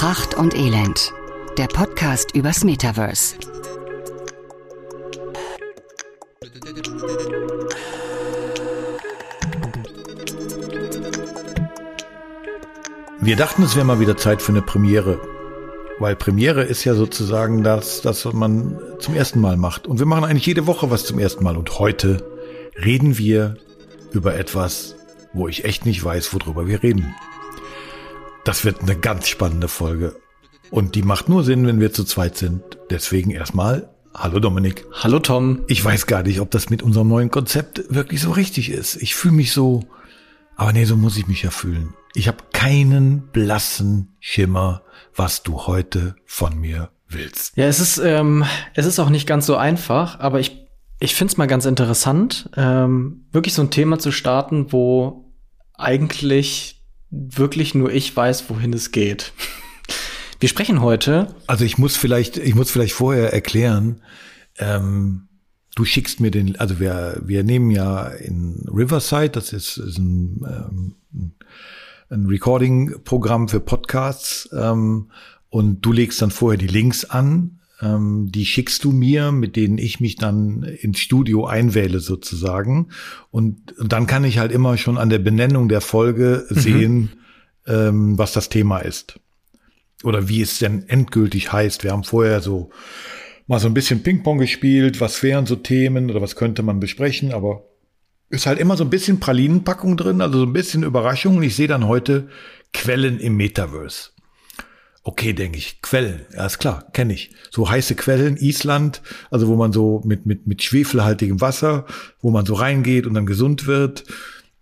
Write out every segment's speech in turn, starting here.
Pracht und Elend. Der Podcast übers Metaverse. Wir dachten, es wäre mal wieder Zeit für eine Premiere. Weil Premiere ist ja sozusagen das, das, was man zum ersten Mal macht. Und wir machen eigentlich jede Woche was zum ersten Mal. Und heute reden wir über etwas, wo ich echt nicht weiß, worüber wir reden. Das wird eine ganz spannende Folge. Und die macht nur Sinn, wenn wir zu zweit sind. Deswegen erstmal, hallo Dominik. Hallo Tom. Ich weiß gar nicht, ob das mit unserem neuen Konzept wirklich so richtig ist. Ich fühle mich so, aber nee, so muss ich mich ja fühlen. Ich habe keinen blassen Schimmer, was du heute von mir willst. Ja, es ist, ähm, es ist auch nicht ganz so einfach, aber ich, ich finde es mal ganz interessant, ähm, wirklich so ein Thema zu starten, wo eigentlich wirklich nur ich weiß, wohin es geht. Wir sprechen heute. Also ich muss vielleicht, ich muss vielleicht vorher erklären, ähm, du schickst mir den, also wir, wir nehmen ja in Riverside, das ist, ist ein, ähm, ein Recording-Programm für Podcasts ähm, und du legst dann vorher die Links an, die schickst du mir, mit denen ich mich dann ins Studio einwähle sozusagen und, und dann kann ich halt immer schon an der Benennung der Folge mhm. sehen, ähm, was das Thema ist oder wie es denn endgültig heißt. Wir haben vorher so mal so ein bisschen Ping-Pong gespielt, was wären so Themen oder was könnte man besprechen, aber ist halt immer so ein bisschen Pralinenpackung drin, also so ein bisschen Überraschung. Und ich sehe dann heute Quellen im Metaverse. Okay, denke ich, Quellen, ja ist klar, kenne ich. So heiße Quellen, Island, also wo man so mit, mit, mit schwefelhaltigem Wasser, wo man so reingeht und dann gesund wird.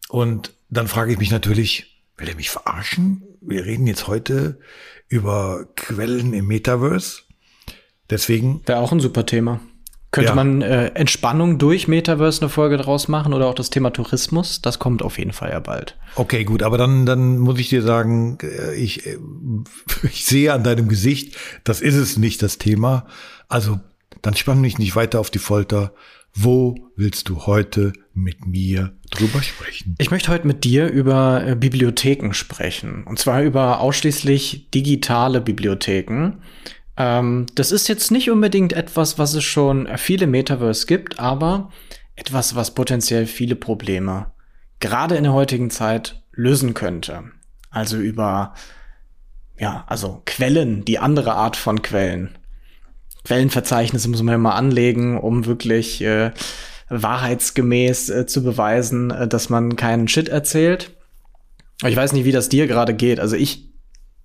Und dann frage ich mich natürlich, will er mich verarschen? Wir reden jetzt heute über Quellen im Metaverse. Deswegen. Wäre auch ein super Thema. Könnte ja. man äh, Entspannung durch Metaverse eine Folge draus machen oder auch das Thema Tourismus? Das kommt auf jeden Fall ja bald. Okay, gut, aber dann, dann muss ich dir sagen, äh, ich, äh, ich sehe an deinem Gesicht, das ist es nicht, das Thema. Also, dann spann mich nicht weiter auf die Folter. Wo willst du heute mit mir drüber sprechen? Ich möchte heute mit dir über äh, Bibliotheken sprechen. Und zwar über ausschließlich digitale Bibliotheken. Ähm, das ist jetzt nicht unbedingt etwas, was es schon viele Metaverse gibt, aber etwas, was potenziell viele Probleme gerade in der heutigen Zeit lösen könnte. Also über, ja, also Quellen, die andere Art von Quellen. Quellenverzeichnisse muss man mal anlegen, um wirklich äh, wahrheitsgemäß äh, zu beweisen, äh, dass man keinen Shit erzählt. ich weiß nicht, wie das dir gerade geht. Also ich,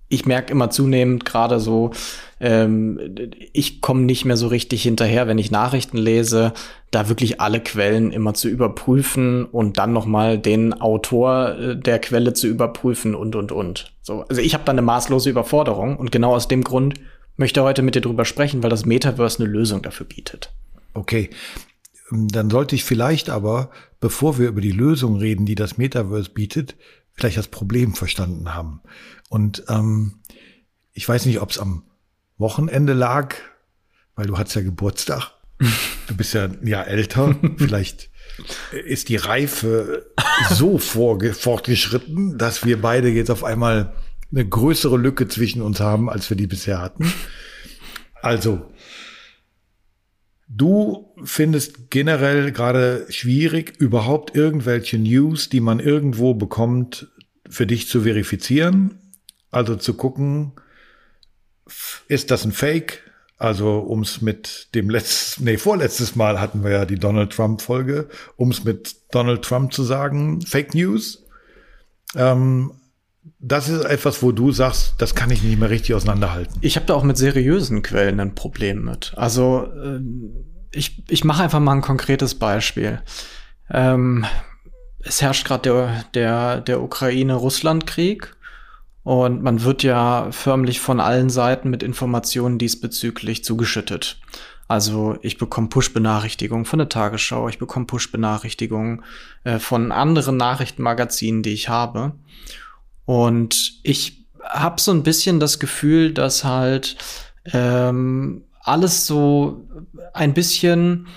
ich merke immer zunehmend gerade so, ähm, ich komme nicht mehr so richtig hinterher, wenn ich Nachrichten lese, da wirklich alle Quellen immer zu überprüfen und dann noch mal den Autor äh, der Quelle zu überprüfen und und und. So, also ich habe da eine maßlose Überforderung und genau aus dem Grund möchte heute mit dir drüber sprechen, weil das Metaverse eine Lösung dafür bietet. Okay. Dann sollte ich vielleicht aber, bevor wir über die Lösung reden, die das Metaverse bietet, vielleicht das Problem verstanden haben. Und ähm, ich weiß nicht, ob es am Wochenende lag, weil du hattest ja Geburtstag. Du bist ja ein Jahr älter. vielleicht ist die Reife so fortgeschritten, dass wir beide jetzt auf einmal eine größere Lücke zwischen uns haben, als wir die bisher hatten. Also, du findest generell gerade schwierig, überhaupt irgendwelche News, die man irgendwo bekommt, für dich zu verifizieren. Also zu gucken, ist das ein Fake? Also, um es mit dem letzten, nee, vorletztes Mal hatten wir ja die Donald Trump-Folge, um es mit Donald Trump zu sagen, Fake News. Ähm, das ist etwas, wo du sagst, das kann ich nicht mehr richtig auseinanderhalten. Ich habe da auch mit seriösen Quellen ein Problem mit. Also äh, ich, ich mache einfach mal ein konkretes Beispiel. Ähm, es herrscht gerade der, der, der Ukraine-Russland-Krieg und man wird ja förmlich von allen Seiten mit Informationen diesbezüglich zugeschüttet. Also ich bekomme Push-Benachrichtigungen von der Tagesschau, ich bekomme Push-Benachrichtigungen äh, von anderen Nachrichtenmagazinen, die ich habe. Und ich habe so ein bisschen das Gefühl, dass halt ähm, alles so ein bisschen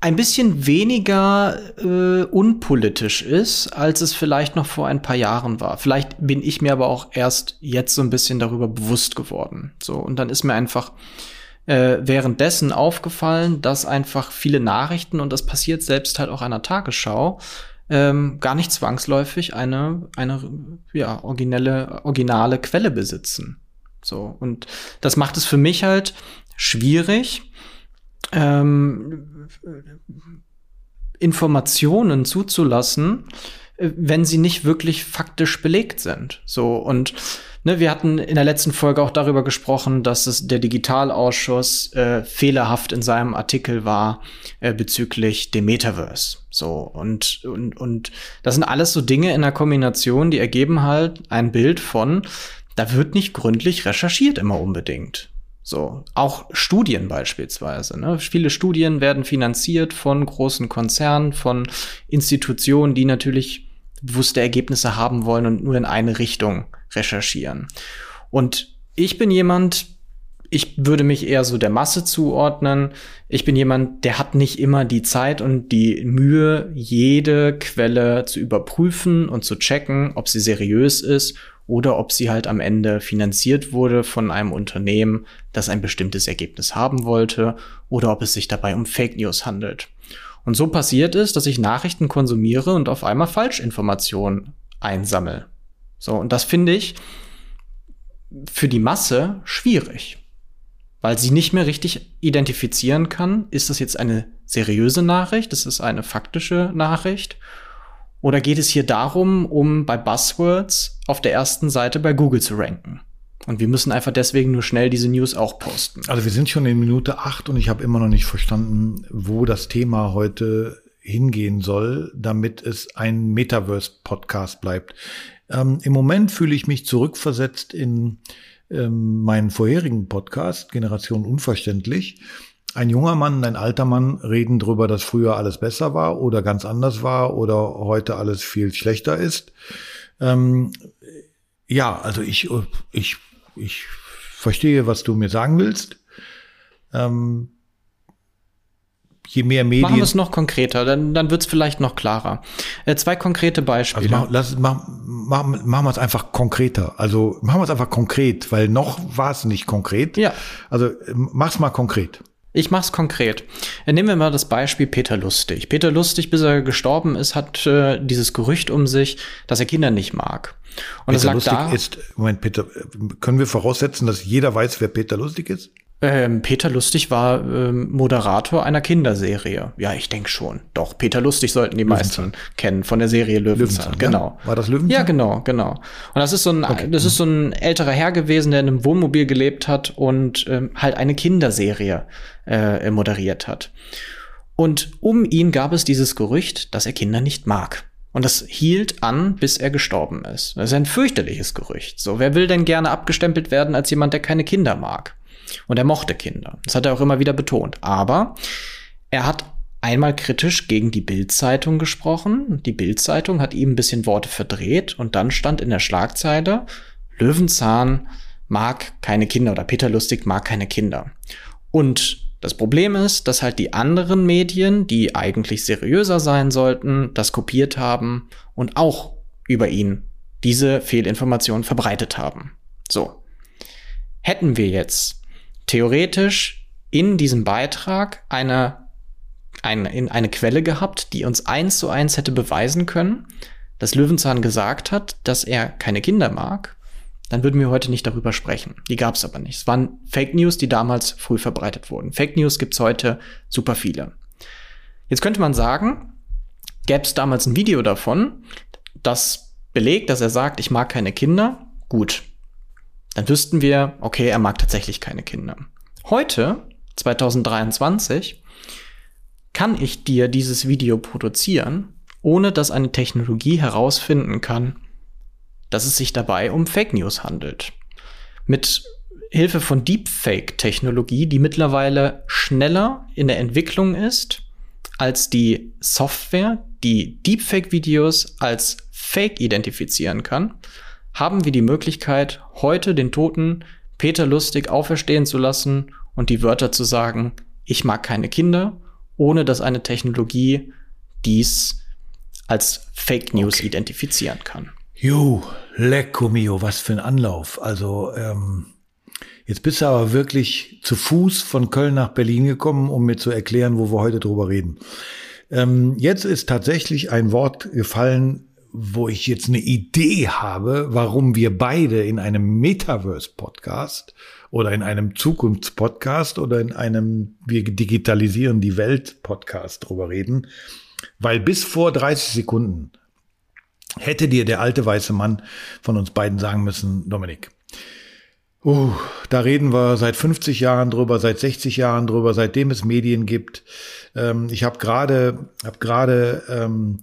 ein bisschen weniger äh, unpolitisch ist, als es vielleicht noch vor ein paar Jahren war. Vielleicht bin ich mir aber auch erst jetzt so ein bisschen darüber bewusst geworden. So und dann ist mir einfach äh, währenddessen aufgefallen, dass einfach viele Nachrichten und das passiert selbst halt auch einer Tagesschau ähm, gar nicht zwangsläufig eine eine ja originelle originale Quelle besitzen. So und das macht es für mich halt schwierig ähm, Informationen zuzulassen, äh, wenn sie nicht wirklich faktisch belegt sind. So und ne, wir hatten in der letzten Folge auch darüber gesprochen, dass es der Digitalausschuss äh, fehlerhaft in seinem Artikel war äh, bezüglich dem Metaverse. So und und und das sind alles so Dinge in der Kombination, die ergeben halt ein Bild von da wird nicht gründlich recherchiert immer unbedingt. So, auch Studien beispielsweise. Ne? Viele Studien werden finanziert von großen Konzernen, von Institutionen, die natürlich bewusste Ergebnisse haben wollen und nur in eine Richtung recherchieren. Und ich bin jemand, ich würde mich eher so der Masse zuordnen. Ich bin jemand, der hat nicht immer die Zeit und die Mühe, jede Quelle zu überprüfen und zu checken, ob sie seriös ist oder ob sie halt am Ende finanziert wurde von einem Unternehmen, das ein bestimmtes Ergebnis haben wollte oder ob es sich dabei um Fake News handelt. Und so passiert es, dass ich Nachrichten konsumiere und auf einmal Falschinformationen einsammle. So, und das finde ich für die Masse schwierig, weil sie nicht mehr richtig identifizieren kann, ist das jetzt eine seriöse Nachricht, ist es eine faktische Nachricht oder geht es hier darum, um bei Buzzwords auf der ersten Seite bei Google zu ranken? Und wir müssen einfach deswegen nur schnell diese News auch posten. Also wir sind schon in Minute acht und ich habe immer noch nicht verstanden, wo das Thema heute hingehen soll, damit es ein Metaverse-Podcast bleibt. Ähm, Im Moment fühle ich mich zurückversetzt in ähm, meinen vorherigen Podcast, Generation Unverständlich ein junger Mann und ein alter Mann reden darüber, dass früher alles besser war oder ganz anders war oder heute alles viel schlechter ist. Ähm, ja, also ich, ich, ich verstehe, was du mir sagen willst. Ähm, je mehr Medien. Machen wir es noch konkreter, dann, dann wird es vielleicht noch klarer. Äh, zwei konkrete Beispiele. Also mach, lass, mach, mach, machen wir es einfach konkreter. Also machen wir es einfach konkret, weil noch war es nicht konkret. Ja. Also mach's mal konkret. Ich mach's konkret. Äh, nehmen wir mal das Beispiel Peter Lustig. Peter Lustig, bis er gestorben ist, hat äh, dieses Gerücht um sich, dass er Kinder nicht mag. Und Peter Lustig da, ist, Moment, Peter, können wir voraussetzen, dass jeder weiß, wer Peter Lustig ist? Ähm, Peter Lustig war ähm, Moderator einer Kinderserie. Ja, ich denke schon. Doch, Peter Lustig sollten die Löwenzahn. meisten kennen von der Serie Löwenzahn. Löwenzahn genau. Ja? War das Löwenzahn? Ja, genau, genau. Und das ist so ein, okay. das ist so ein älterer Herr gewesen, der in einem Wohnmobil gelebt hat und ähm, halt eine Kinderserie äh, moderiert hat. Und um ihn gab es dieses Gerücht, dass er Kinder nicht mag. Und das hielt an, bis er gestorben ist. Das ist ein fürchterliches Gerücht. So, wer will denn gerne abgestempelt werden als jemand, der keine Kinder mag? Und er mochte Kinder. Das hat er auch immer wieder betont. Aber er hat einmal kritisch gegen die Bild-Zeitung gesprochen. Die Bild-Zeitung hat ihm ein bisschen Worte verdreht und dann stand in der Schlagzeile, Löwenzahn mag keine Kinder oder Peter Lustig mag keine Kinder. Und das Problem ist, dass halt die anderen Medien, die eigentlich seriöser sein sollten, das kopiert haben und auch über ihn diese Fehlinformationen verbreitet haben. So. Hätten wir jetzt theoretisch in diesem Beitrag eine, eine, in eine Quelle gehabt, die uns eins zu eins hätte beweisen können, dass Löwenzahn gesagt hat, dass er keine Kinder mag, dann würden wir heute nicht darüber sprechen. Die gab es aber nicht. Es waren Fake News, die damals früh verbreitet wurden. Fake News gibt's heute super viele. Jetzt könnte man sagen, gäbe es damals ein Video davon, das belegt, dass er sagt, ich mag keine Kinder, gut, dann wüssten wir, okay, er mag tatsächlich keine Kinder. Heute, 2023, kann ich dir dieses Video produzieren, ohne dass eine Technologie herausfinden kann, dass es sich dabei um Fake News handelt. Mit Hilfe von Deepfake-Technologie, die mittlerweile schneller in der Entwicklung ist als die Software, die Deepfake-Videos als Fake identifizieren kann, haben wir die Möglichkeit, heute den toten Peter Lustig auferstehen zu lassen und die Wörter zu sagen, ich mag keine Kinder ohne dass eine Technologie dies als Fake News okay. identifizieren kann. Jo, lecco mio, was für ein Anlauf. Also ähm, jetzt bist du aber wirklich zu Fuß von Köln nach Berlin gekommen, um mir zu erklären, wo wir heute drüber reden. Ähm, jetzt ist tatsächlich ein Wort gefallen, wo ich jetzt eine Idee habe, warum wir beide in einem Metaverse-Podcast oder in einem Zukunftspodcast oder in einem Wir digitalisieren die Welt-Podcast drüber reden. Weil bis vor 30 Sekunden hätte dir der alte weiße Mann von uns beiden sagen müssen, Dominik, uh, da reden wir seit 50 Jahren drüber, seit 60 Jahren drüber, seitdem es Medien gibt. Ähm, ich habe gerade hab ähm,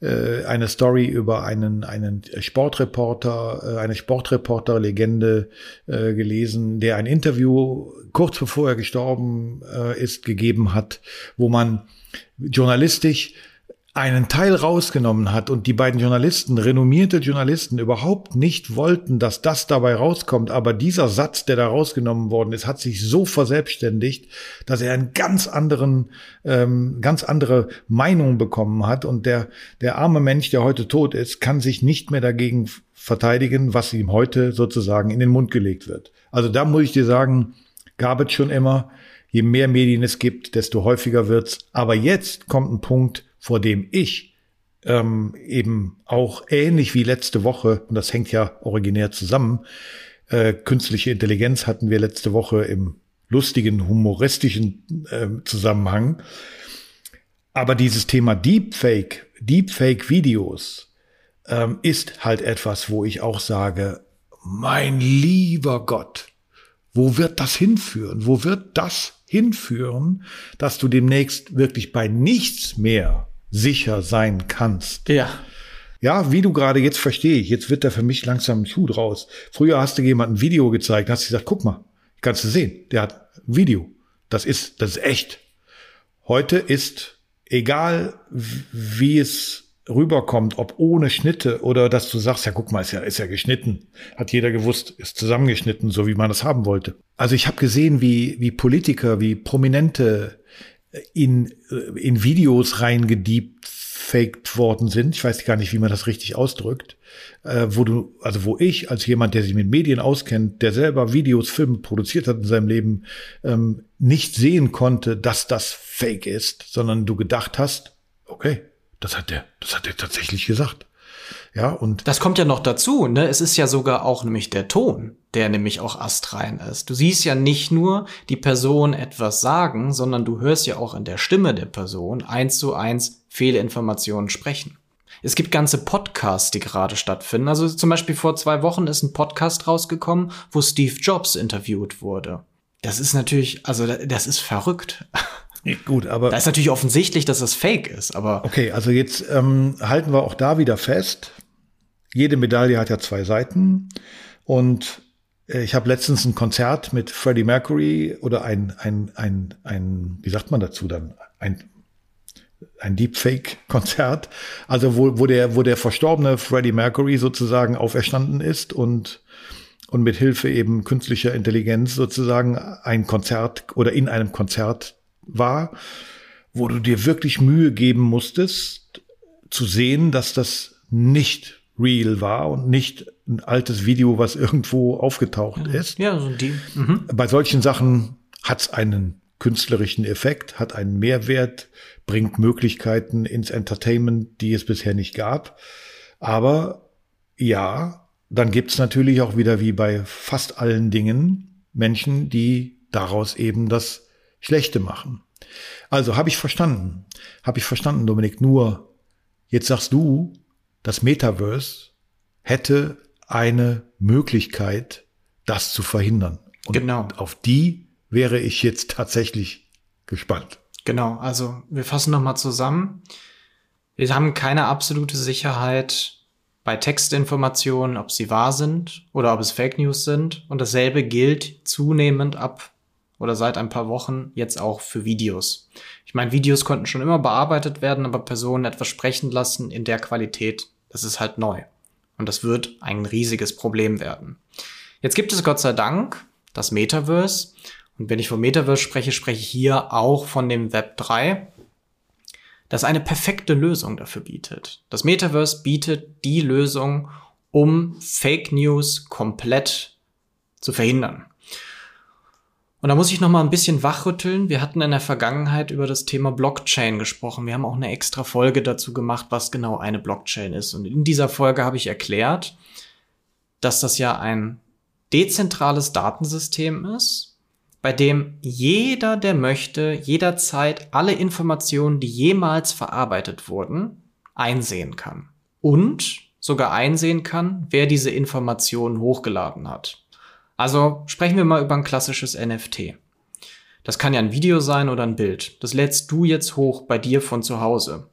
äh, eine Story über einen einen Sportreporter, äh, eine Sportreporter-Legende äh, gelesen, der ein Interview kurz bevor er gestorben äh, ist gegeben hat, wo man journalistisch einen Teil rausgenommen hat und die beiden Journalisten, renommierte Journalisten, überhaupt nicht wollten, dass das dabei rauskommt. Aber dieser Satz, der da rausgenommen worden ist, hat sich so verselbstständigt, dass er einen ganz anderen, ähm, ganz andere Meinung bekommen hat. Und der, der arme Mensch, der heute tot ist, kann sich nicht mehr dagegen verteidigen, was ihm heute sozusagen in den Mund gelegt wird. Also da muss ich dir sagen, gab es schon immer. Je mehr Medien es gibt, desto häufiger wird's. Aber jetzt kommt ein Punkt, vor dem ich ähm, eben auch ähnlich wie letzte Woche, und das hängt ja originär zusammen, äh, künstliche Intelligenz hatten wir letzte Woche im lustigen, humoristischen äh, Zusammenhang. Aber dieses Thema Deepfake, Deepfake-Videos ähm, ist halt etwas, wo ich auch sage, mein lieber Gott, wo wird das hinführen? Wo wird das hinführen, dass du demnächst wirklich bei nichts mehr sicher sein kannst. Ja. Ja, wie du gerade jetzt verstehe ich, jetzt wird da für mich langsam ein Schuh draus. Früher hast du jemand ein Video gezeigt, hast gesagt, guck mal, kannst du sehen, der hat ein Video. Das ist, das ist echt. Heute ist, egal wie es rüberkommt, ob ohne Schnitte oder dass du sagst, ja, guck mal, ist ja, ist ja geschnitten. Hat jeder gewusst, ist zusammengeschnitten, so wie man das haben wollte. Also ich habe gesehen, wie, wie Politiker, wie Prominente in, äh, in Videos reingediebfaked worden sind. Ich weiß gar nicht, wie man das richtig ausdrückt. Äh, wo du, also wo ich als jemand, der sich mit Medien auskennt, der selber Videos, Filme produziert hat in seinem Leben, ähm, nicht sehen konnte, dass das fake ist, sondern du gedacht hast, okay, das hat der, das hat der tatsächlich gesagt. Ja, und. Das kommt ja noch dazu, ne? Es ist ja sogar auch nämlich der Ton, der nämlich auch astrein ist. Du siehst ja nicht nur die Person etwas sagen, sondern du hörst ja auch in der Stimme der Person eins zu eins Fehlinformationen sprechen. Es gibt ganze Podcasts, die gerade stattfinden. Also zum Beispiel vor zwei Wochen ist ein Podcast rausgekommen, wo Steve Jobs interviewt wurde. Das ist natürlich, also das ist verrückt. Gut, aber. Da ist natürlich offensichtlich, dass das Fake ist, aber. Okay, also jetzt ähm, halten wir auch da wieder fest. Jede Medaille hat ja zwei Seiten. Und äh, ich habe letztens ein Konzert mit Freddie Mercury oder ein, ein, ein, ein, wie sagt man dazu dann? Ein, ein Deepfake-Konzert, also wo, wo, der, wo der verstorbene Freddie Mercury sozusagen auferstanden ist und, und mit Hilfe eben künstlicher Intelligenz sozusagen ein Konzert oder in einem Konzert war, wo du dir wirklich Mühe geben musstest, zu sehen, dass das nicht real war und nicht ein altes Video, was irgendwo aufgetaucht ist. Ja, so die. Mhm. Bei solchen Sachen hat es einen künstlerischen Effekt, hat einen Mehrwert, bringt Möglichkeiten ins Entertainment, die es bisher nicht gab. Aber ja, dann gibt's natürlich auch wieder wie bei fast allen Dingen Menschen, die daraus eben das Schlechte machen. Also habe ich verstanden. Habe ich verstanden, Dominik. Nur, jetzt sagst du, das Metaverse hätte eine Möglichkeit, das zu verhindern. Und genau. Auf die wäre ich jetzt tatsächlich gespannt. Genau, also wir fassen nochmal zusammen. Wir haben keine absolute Sicherheit bei Textinformationen, ob sie wahr sind oder ob es Fake News sind. Und dasselbe gilt zunehmend ab oder seit ein paar Wochen jetzt auch für Videos. Ich meine, Videos konnten schon immer bearbeitet werden, aber Personen etwas sprechen lassen in der Qualität, das ist halt neu. Und das wird ein riesiges Problem werden. Jetzt gibt es Gott sei Dank das Metaverse. Und wenn ich vom Metaverse spreche, spreche ich hier auch von dem Web 3. das eine perfekte Lösung dafür bietet. Das Metaverse bietet die Lösung, um Fake News komplett zu verhindern. Und da muss ich noch mal ein bisschen wachrütteln. Wir hatten in der Vergangenheit über das Thema Blockchain gesprochen. Wir haben auch eine extra Folge dazu gemacht, was genau eine Blockchain ist. Und in dieser Folge habe ich erklärt, dass das ja ein dezentrales Datensystem ist, bei dem jeder, der möchte, jederzeit alle Informationen, die jemals verarbeitet wurden, einsehen kann. Und sogar einsehen kann, wer diese Informationen hochgeladen hat. Also sprechen wir mal über ein klassisches NFT. Das kann ja ein Video sein oder ein Bild. Das lädst du jetzt hoch bei dir von zu Hause.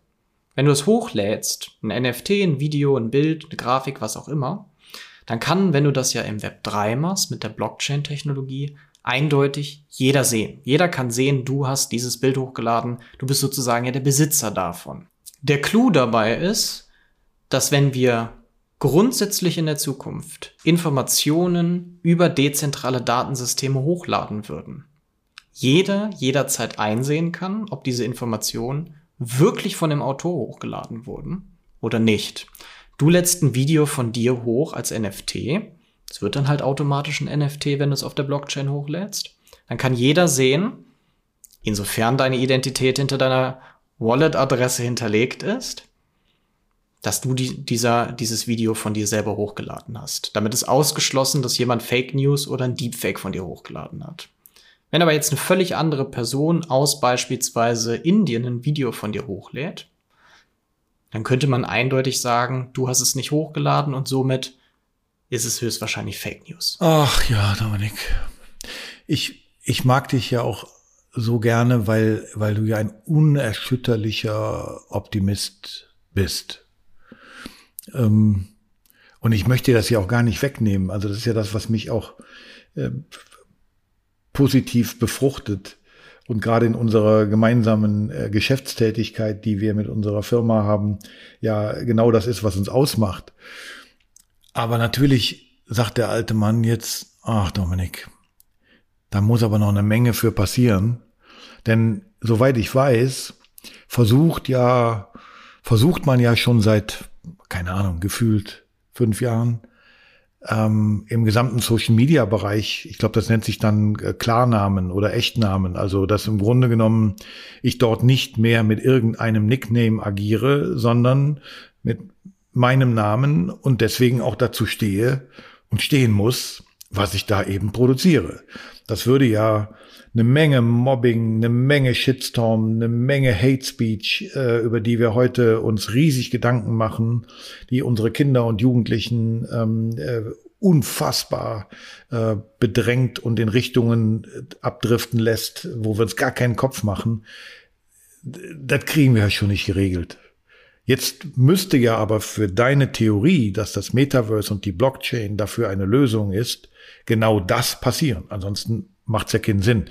Wenn du es hochlädst, ein NFT, ein Video, ein Bild, eine Grafik, was auch immer, dann kann, wenn du das ja im Web 3 machst mit der Blockchain-Technologie, eindeutig jeder sehen. Jeder kann sehen, du hast dieses Bild hochgeladen, du bist sozusagen ja der Besitzer davon. Der Clou dabei ist, dass wenn wir grundsätzlich in der Zukunft Informationen über dezentrale Datensysteme hochladen würden. Jeder jederzeit einsehen kann, ob diese Informationen wirklich von dem Autor hochgeladen wurden oder nicht. Du lädst ein Video von dir hoch als NFT. Es wird dann halt automatisch ein NFT, wenn du es auf der Blockchain hochlädst. Dann kann jeder sehen, insofern deine Identität hinter deiner Wallet-Adresse hinterlegt ist, dass du die, dieser, dieses Video von dir selber hochgeladen hast. Damit ist ausgeschlossen, dass jemand Fake News oder ein Deepfake von dir hochgeladen hat. Wenn aber jetzt eine völlig andere Person aus beispielsweise Indien ein Video von dir hochlädt, dann könnte man eindeutig sagen, du hast es nicht hochgeladen und somit ist es höchstwahrscheinlich Fake News. Ach ja, Dominik. Ich, ich mag dich ja auch so gerne, weil, weil du ja ein unerschütterlicher Optimist bist. Ähm, und ich möchte das ja auch gar nicht wegnehmen. Also das ist ja das, was mich auch äh, positiv befruchtet. Und gerade in unserer gemeinsamen äh, Geschäftstätigkeit, die wir mit unserer Firma haben, ja genau das ist, was uns ausmacht. Aber natürlich sagt der alte Mann jetzt, ach Dominik, da muss aber noch eine Menge für passieren. Denn soweit ich weiß, versucht ja, versucht man ja schon seit keine Ahnung, gefühlt fünf Jahren ähm, im gesamten Social-Media-Bereich, ich glaube, das nennt sich dann äh, Klarnamen oder Echtnamen, also dass im Grunde genommen ich dort nicht mehr mit irgendeinem Nickname agiere, sondern mit meinem Namen und deswegen auch dazu stehe und stehen muss, was ich da eben produziere. Das würde ja eine Menge Mobbing, eine Menge Shitstorm, eine Menge Hate Speech, äh, über die wir heute uns riesig Gedanken machen, die unsere Kinder und Jugendlichen ähm, äh, unfassbar äh, bedrängt und in Richtungen äh, abdriften lässt, wo wir uns gar keinen Kopf machen. Das kriegen wir ja schon nicht geregelt. Jetzt müsste ja aber für deine Theorie, dass das Metaverse und die Blockchain dafür eine Lösung ist, genau das passieren. Ansonsten macht's ja keinen Sinn.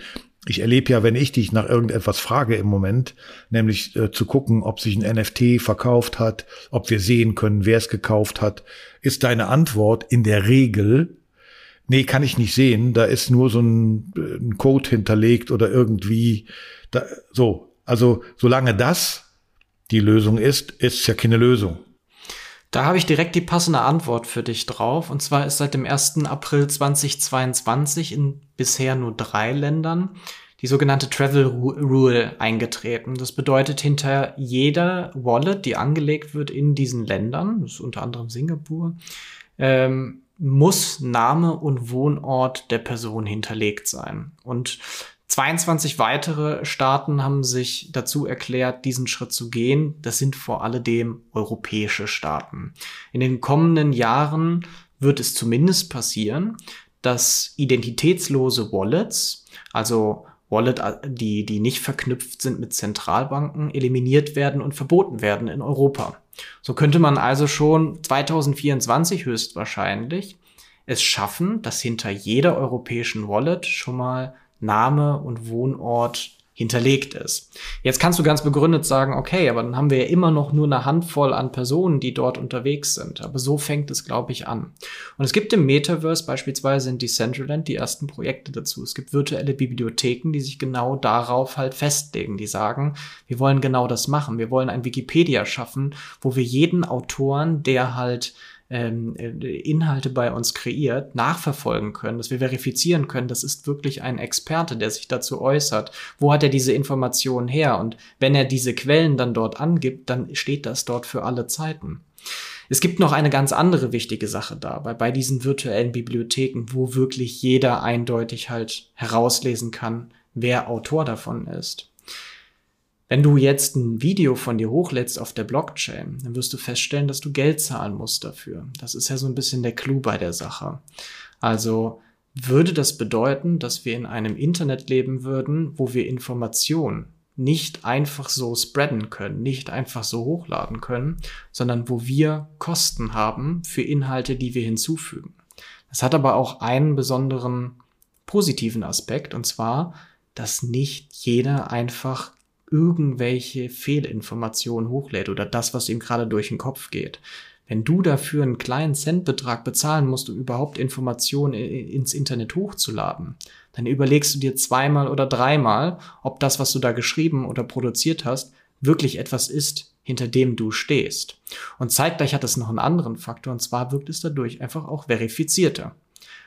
Ich erlebe ja, wenn ich dich nach irgendetwas frage im Moment, nämlich äh, zu gucken, ob sich ein NFT verkauft hat, ob wir sehen können, wer es gekauft hat, ist deine Antwort in der Regel, nee, kann ich nicht sehen, da ist nur so ein, äh, ein Code hinterlegt oder irgendwie, da, so. Also, solange das die Lösung ist, ist ja keine Lösung. Da habe ich direkt die passende Antwort für dich drauf. Und zwar ist seit dem 1. April 2022 in bisher nur drei Ländern die sogenannte Travel Rule eingetreten. Das bedeutet, hinter jeder Wallet, die angelegt wird in diesen Ländern, das ist unter anderem Singapur, ähm, muss Name und Wohnort der Person hinterlegt sein. Und 22 weitere Staaten haben sich dazu erklärt, diesen Schritt zu gehen. Das sind vor alledem europäische Staaten. In den kommenden Jahren wird es zumindest passieren, dass identitätslose Wallets, also Wallet, die, die nicht verknüpft sind mit Zentralbanken, eliminiert werden und verboten werden in Europa. So könnte man also schon 2024 höchstwahrscheinlich es schaffen, dass hinter jeder europäischen Wallet schon mal Name und Wohnort hinterlegt ist. Jetzt kannst du ganz begründet sagen, okay, aber dann haben wir ja immer noch nur eine Handvoll an Personen, die dort unterwegs sind. Aber so fängt es, glaube ich, an. Und es gibt im Metaverse beispielsweise in Decentraland die ersten Projekte dazu. Es gibt virtuelle Bibliotheken, die sich genau darauf halt festlegen. Die sagen, wir wollen genau das machen. Wir wollen ein Wikipedia schaffen, wo wir jeden Autoren, der halt ähm, äh, Inhalte bei uns kreiert, nachverfolgen können, dass wir verifizieren können, das ist wirklich ein Experte, der sich dazu äußert. Wo hat er diese Informationen her? Und wenn er diese Quellen dann dort angibt, dann steht das dort für alle Zeiten. Es gibt noch eine ganz andere wichtige Sache da, weil bei diesen virtuellen Bibliotheken, wo wirklich jeder eindeutig halt herauslesen kann, wer Autor davon ist. Wenn du jetzt ein Video von dir hochlädst auf der Blockchain, dann wirst du feststellen, dass du Geld zahlen musst dafür. Das ist ja so ein bisschen der Clou bei der Sache. Also würde das bedeuten, dass wir in einem Internet leben würden, wo wir Informationen nicht einfach so spreaden können, nicht einfach so hochladen können, sondern wo wir Kosten haben für Inhalte, die wir hinzufügen. Das hat aber auch einen besonderen positiven Aspekt, und zwar, dass nicht jeder einfach irgendwelche Fehlinformationen hochlädt oder das, was ihm gerade durch den Kopf geht. Wenn du dafür einen kleinen Centbetrag bezahlen musst, um überhaupt Informationen ins Internet hochzuladen, dann überlegst du dir zweimal oder dreimal, ob das, was du da geschrieben oder produziert hast, wirklich etwas ist, hinter dem du stehst. Und zeitgleich hat es noch einen anderen Faktor, und zwar wirkt es dadurch einfach auch verifizierter.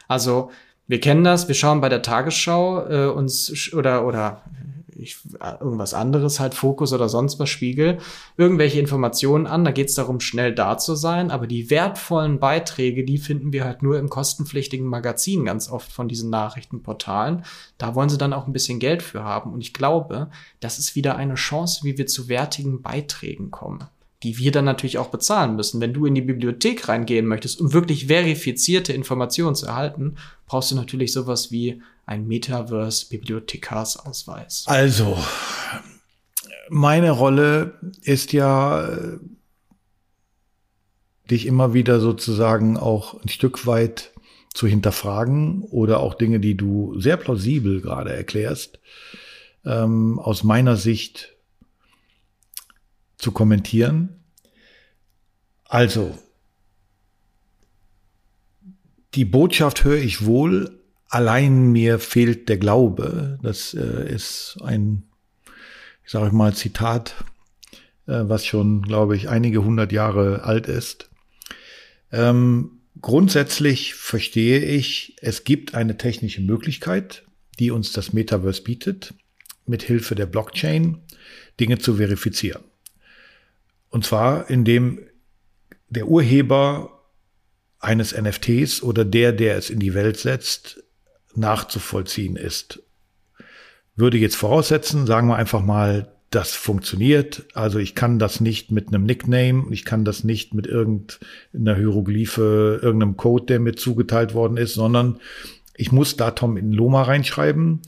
Also, wir kennen das, wir schauen bei der Tagesschau äh, uns oder oder ich, irgendwas anderes, halt Fokus oder sonst was, Spiegel, irgendwelche Informationen an. Da geht es darum, schnell da zu sein. Aber die wertvollen Beiträge, die finden wir halt nur im kostenpflichtigen Magazin ganz oft von diesen Nachrichtenportalen. Da wollen sie dann auch ein bisschen Geld für haben. Und ich glaube, das ist wieder eine Chance, wie wir zu wertigen Beiträgen kommen die wir dann natürlich auch bezahlen müssen. Wenn du in die Bibliothek reingehen möchtest, um wirklich verifizierte Informationen zu erhalten, brauchst du natürlich sowas wie ein Metaverse-Bibliothekarsausweis. Also, meine Rolle ist ja, dich immer wieder sozusagen auch ein Stück weit zu hinterfragen oder auch Dinge, die du sehr plausibel gerade erklärst, ähm, aus meiner Sicht zu kommentieren. Also, die Botschaft höre ich wohl, allein mir fehlt der Glaube. Das äh, ist ein, ich sage mal, Zitat, äh, was schon, glaube ich, einige hundert Jahre alt ist. Ähm, grundsätzlich verstehe ich, es gibt eine technische Möglichkeit, die uns das Metaverse bietet, mit Hilfe der Blockchain Dinge zu verifizieren. Und zwar, indem der Urheber eines NFTs oder der, der es in die Welt setzt, nachzuvollziehen ist. Würde jetzt voraussetzen, sagen wir einfach mal, das funktioniert. Also ich kann das nicht mit einem Nickname, ich kann das nicht mit irgendeiner Hieroglyphe, irgendeinem Code, der mir zugeteilt worden ist, sondern ich muss Datum in Loma reinschreiben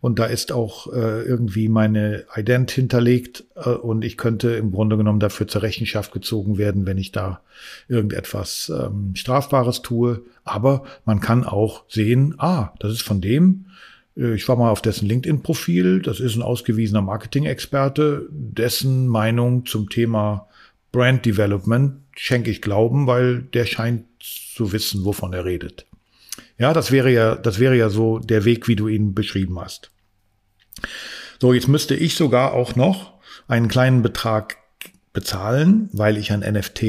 und da ist auch äh, irgendwie meine Ident hinterlegt äh, und ich könnte im Grunde genommen dafür zur Rechenschaft gezogen werden, wenn ich da irgendetwas ähm, Strafbares tue. Aber man kann auch sehen, ah, das ist von dem. Äh, ich war mal auf dessen LinkedIn-Profil. Das ist ein ausgewiesener Marketing-Experte. Dessen Meinung zum Thema Brand Development schenke ich Glauben, weil der scheint zu wissen, wovon er redet. Ja, das wäre ja, das wäre ja so der Weg, wie du ihn beschrieben hast. So, jetzt müsste ich sogar auch noch einen kleinen Betrag bezahlen, weil ich ein NFT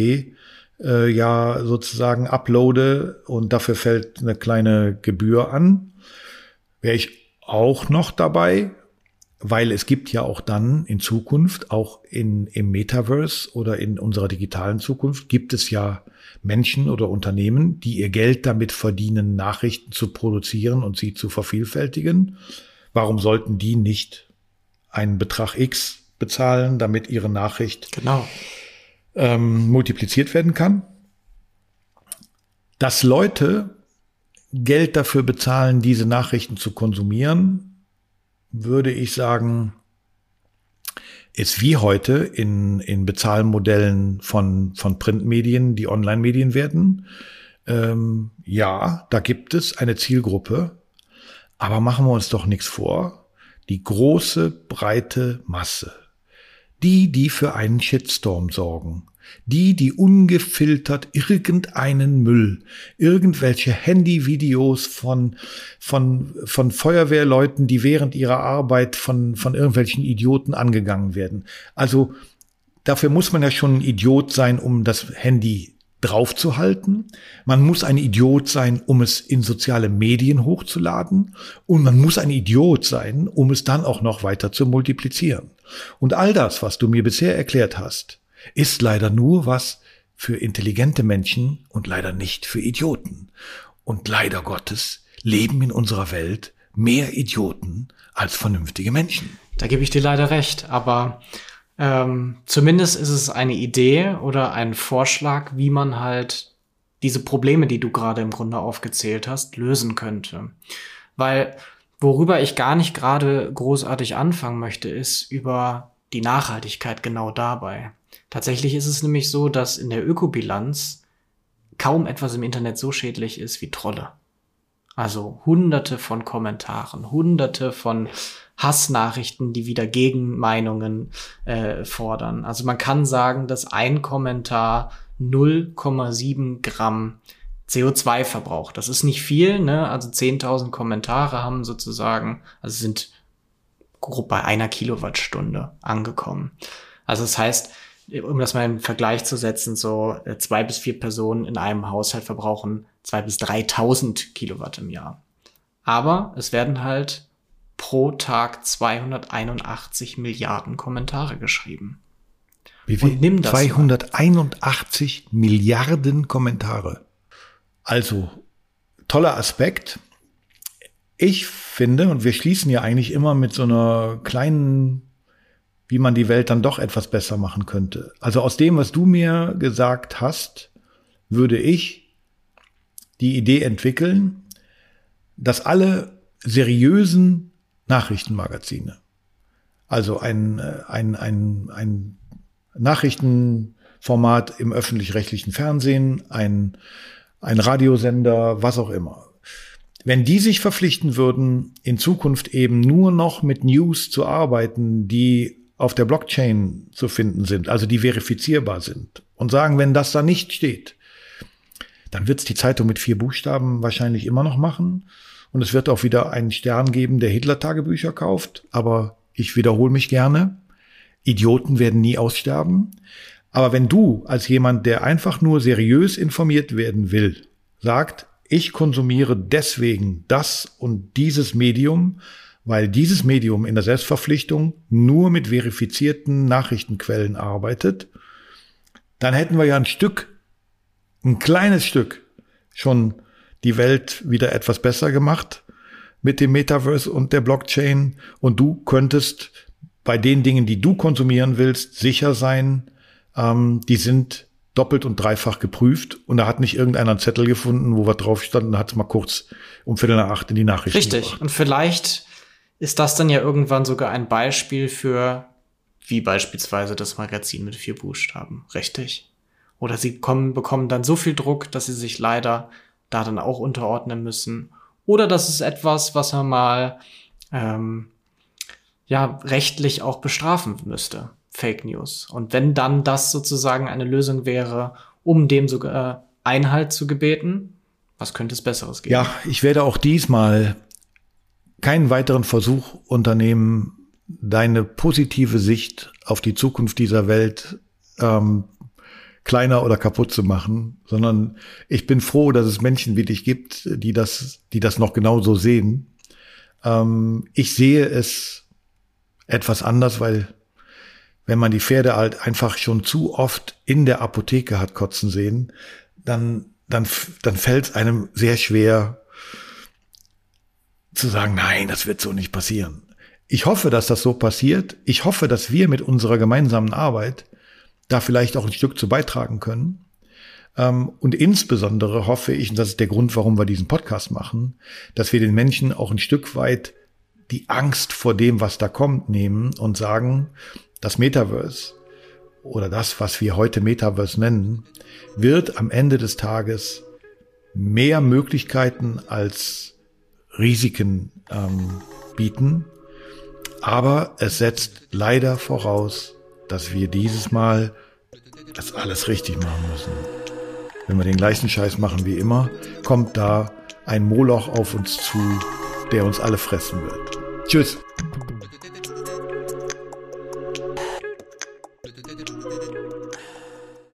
äh, ja sozusagen uploade und dafür fällt eine kleine Gebühr an. Wäre ich auch noch dabei, weil es gibt ja auch dann in Zukunft, auch in, im Metaverse oder in unserer digitalen Zukunft, gibt es ja Menschen oder Unternehmen, die ihr Geld damit verdienen, Nachrichten zu produzieren und sie zu vervielfältigen. Warum sollten die nicht einen Betrag X bezahlen, damit ihre Nachricht genau. ähm, multipliziert werden kann? Dass Leute Geld dafür bezahlen, diese Nachrichten zu konsumieren, würde ich sagen, ist wie heute in, in Bezahlmodellen von, von Printmedien, die Online-Medien werden. Ähm, ja, da gibt es eine Zielgruppe, aber machen wir uns doch nichts vor. die große, breite Masse. Die, die für einen Shitstorm sorgen. Die, die ungefiltert irgendeinen Müll, irgendwelche Handyvideos von, von, von Feuerwehrleuten, die während ihrer Arbeit von, von irgendwelchen Idioten angegangen werden. Also, dafür muss man ja schon ein Idiot sein, um das Handy draufzuhalten. Man muss ein Idiot sein, um es in soziale Medien hochzuladen. Und man muss ein Idiot sein, um es dann auch noch weiter zu multiplizieren. Und all das, was du mir bisher erklärt hast, ist leider nur was für intelligente Menschen und leider nicht für Idioten. Und leider Gottes leben in unserer Welt mehr Idioten als vernünftige Menschen. Da gebe ich dir leider recht, aber ähm, zumindest ist es eine Idee oder ein Vorschlag, wie man halt diese Probleme, die du gerade im Grunde aufgezählt hast, lösen könnte. Weil worüber ich gar nicht gerade großartig anfangen möchte, ist über die Nachhaltigkeit genau dabei. Tatsächlich ist es nämlich so, dass in der Ökobilanz kaum etwas im Internet so schädlich ist wie Trolle. Also hunderte von Kommentaren, hunderte von Hassnachrichten, die wieder Gegenmeinungen äh, fordern. Also man kann sagen, dass ein Kommentar 0,7 Gramm CO2 verbraucht. Das ist nicht viel, ne? Also 10.000 Kommentare haben sozusagen, also sind grob bei einer Kilowattstunde angekommen. Also das heißt, um das mal im Vergleich zu setzen, so äh, zwei bis vier Personen in einem Haushalt verbrauchen zwei bis 3.000 Kilowatt im Jahr. Aber es werden halt pro Tag 281 Milliarden Kommentare geschrieben. Wie viel? Und nimm das 281 mal. Milliarden Kommentare. Also, toller Aspekt. Ich finde, und wir schließen ja eigentlich immer mit so einer kleinen, wie man die Welt dann doch etwas besser machen könnte. Also aus dem, was du mir gesagt hast, würde ich die Idee entwickeln, dass alle seriösen Nachrichtenmagazine. Also ein, äh, ein, ein, ein Nachrichtenformat im öffentlich-rechtlichen Fernsehen, ein, ein Radiosender, was auch immer. Wenn die sich verpflichten würden, in Zukunft eben nur noch mit News zu arbeiten, die auf der Blockchain zu finden sind, also die verifizierbar sind, und sagen, wenn das da nicht steht, dann wird es die Zeitung mit vier Buchstaben wahrscheinlich immer noch machen. Und es wird auch wieder einen Stern geben, der Hitler-Tagebücher kauft. Aber ich wiederhole mich gerne. Idioten werden nie aussterben. Aber wenn du als jemand, der einfach nur seriös informiert werden will, sagt, ich konsumiere deswegen das und dieses Medium, weil dieses Medium in der Selbstverpflichtung nur mit verifizierten Nachrichtenquellen arbeitet, dann hätten wir ja ein Stück, ein kleines Stück schon die Welt wieder etwas besser gemacht mit dem Metaverse und der Blockchain und du könntest bei den Dingen, die du konsumieren willst, sicher sein, ähm, die sind doppelt und dreifach geprüft und da hat nicht irgendeiner einen Zettel gefunden, wo wir drauf standen, hat es mal kurz um Viertel nach acht in die Nachrichten Richtig. Gebracht. Und vielleicht ist das dann ja irgendwann sogar ein Beispiel für, wie beispielsweise das Magazin mit vier Buchstaben. Richtig. Oder sie kommen, bekommen dann so viel Druck, dass sie sich leider da dann auch unterordnen müssen. Oder das ist etwas, was man mal ähm, ja rechtlich auch bestrafen müsste. Fake News. Und wenn dann das sozusagen eine Lösung wäre, um dem sogar Einhalt zu gebeten, was könnte es Besseres geben? Ja, ich werde auch diesmal keinen weiteren Versuch unternehmen, deine positive Sicht auf die Zukunft dieser Welt ähm, kleiner oder kaputt zu machen, sondern ich bin froh, dass es Menschen wie dich gibt, die das, die das noch genauso sehen. Ähm, ich sehe es etwas anders, weil wenn man die Pferde halt einfach schon zu oft in der Apotheke hat kotzen sehen, dann, dann, dann fällt es einem sehr schwer zu sagen, nein, das wird so nicht passieren. Ich hoffe, dass das so passiert. Ich hoffe, dass wir mit unserer gemeinsamen Arbeit da vielleicht auch ein Stück zu beitragen können. Ähm, und insbesondere hoffe ich, und das ist der Grund, warum wir diesen Podcast machen, dass wir den Menschen auch ein Stück weit die Angst vor dem, was da kommt, nehmen und sagen, das Metaverse oder das, was wir heute Metaverse nennen, wird am Ende des Tages mehr Möglichkeiten als Risiken ähm, bieten. Aber es setzt leider voraus, dass wir dieses Mal das alles richtig machen müssen. Wenn wir den gleichen Scheiß machen wie immer, kommt da ein Moloch auf uns zu, der uns alle fressen wird. Tschüss.